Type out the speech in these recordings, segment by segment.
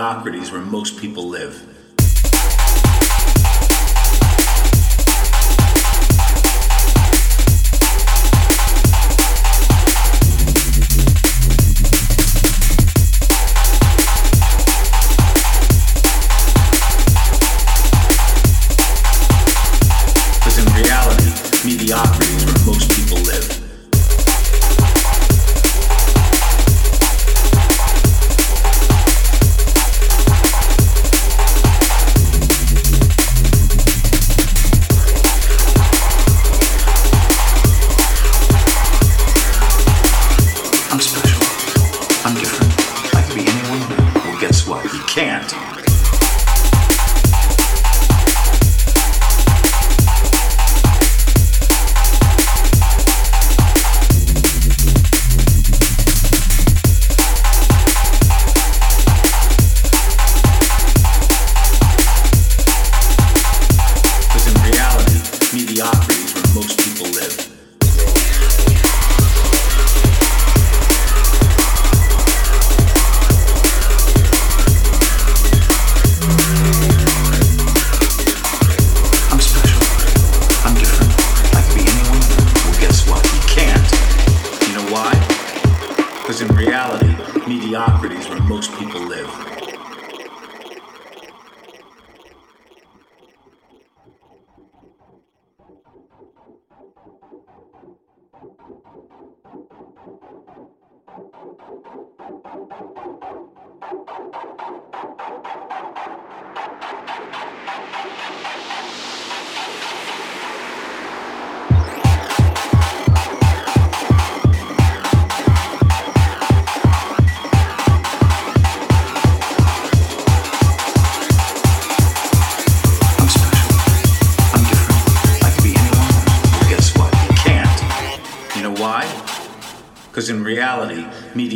mediocrity where most people live.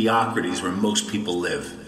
mediocrity where most people live.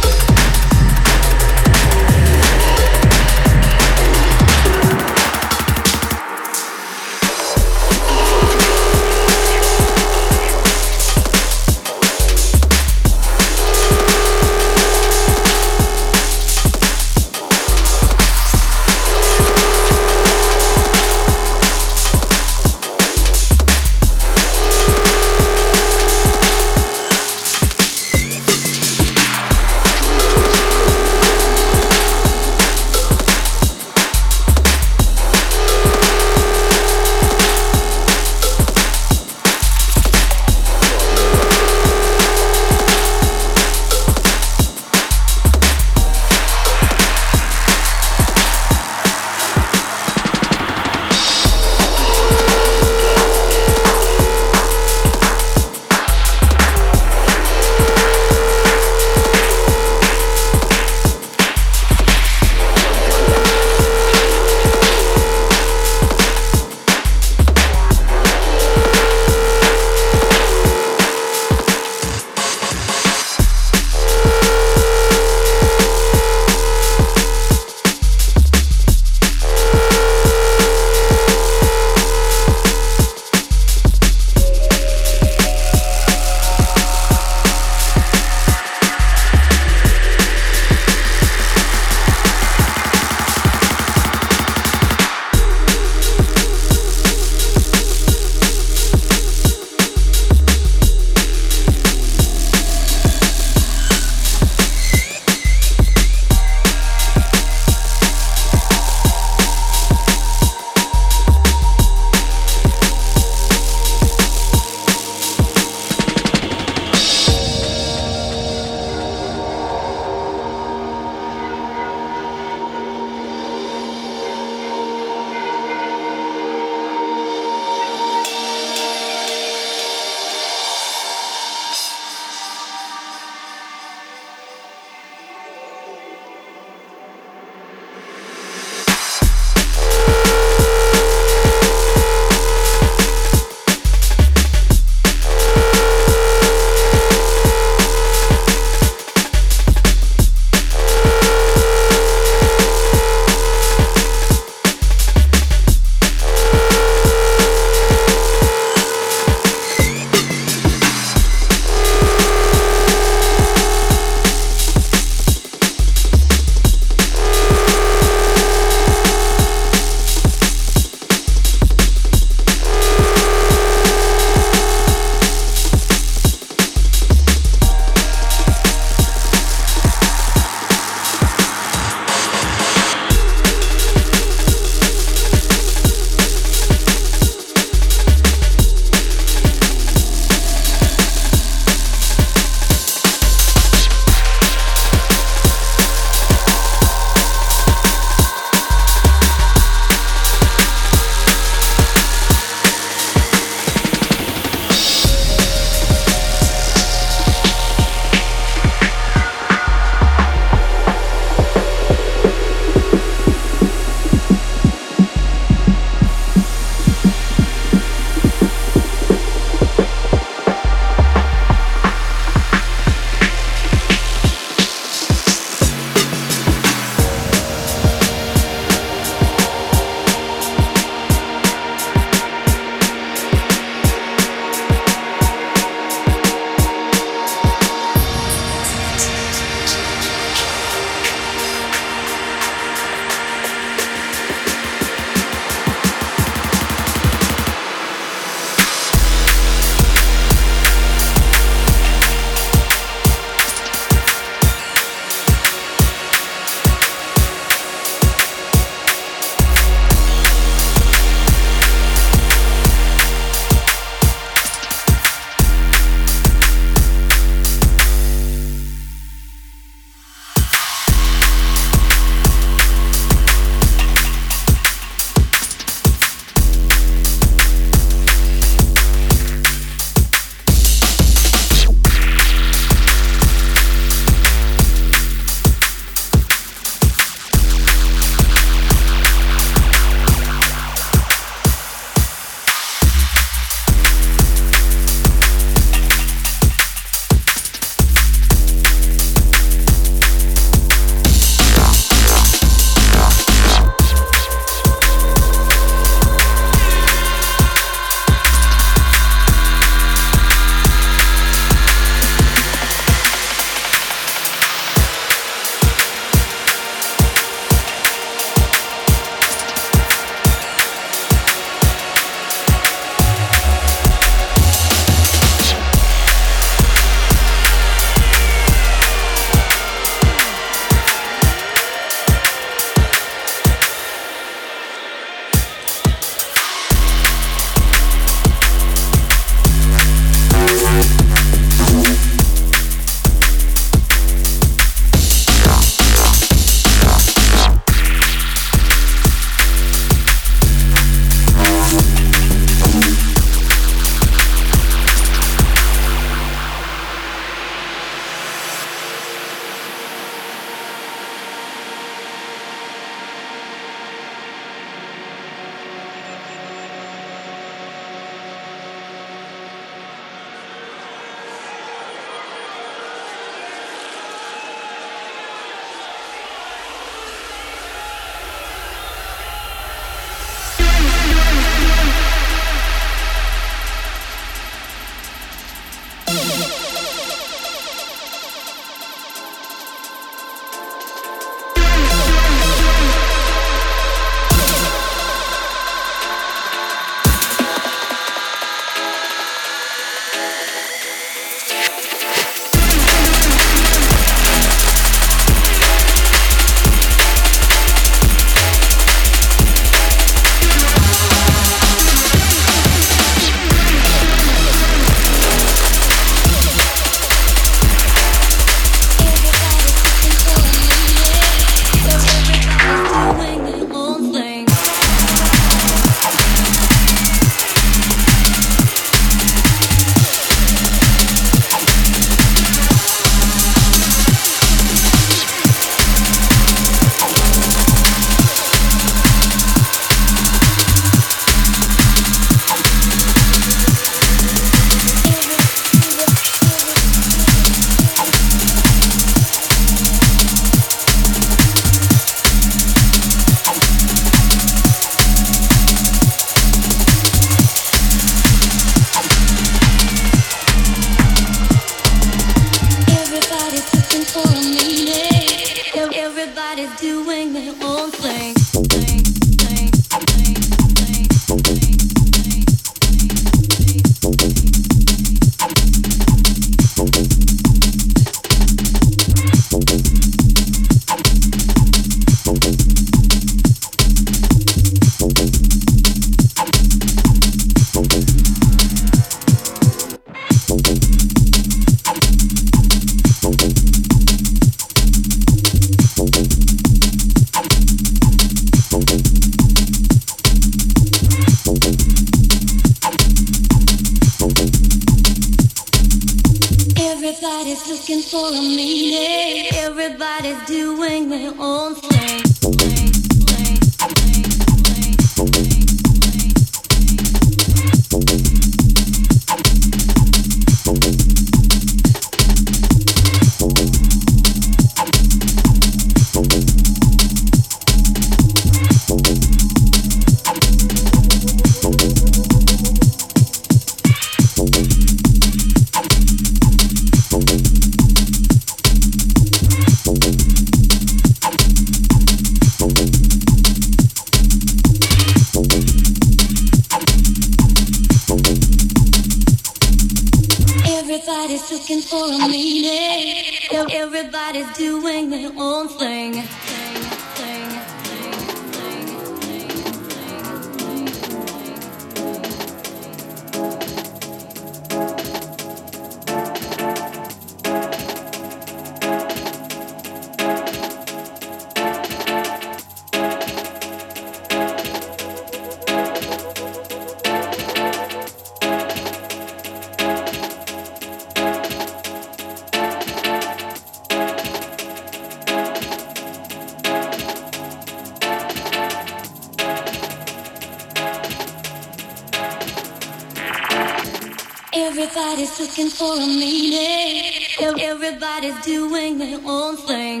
looking for a meaning. Everybody's doing their own thing.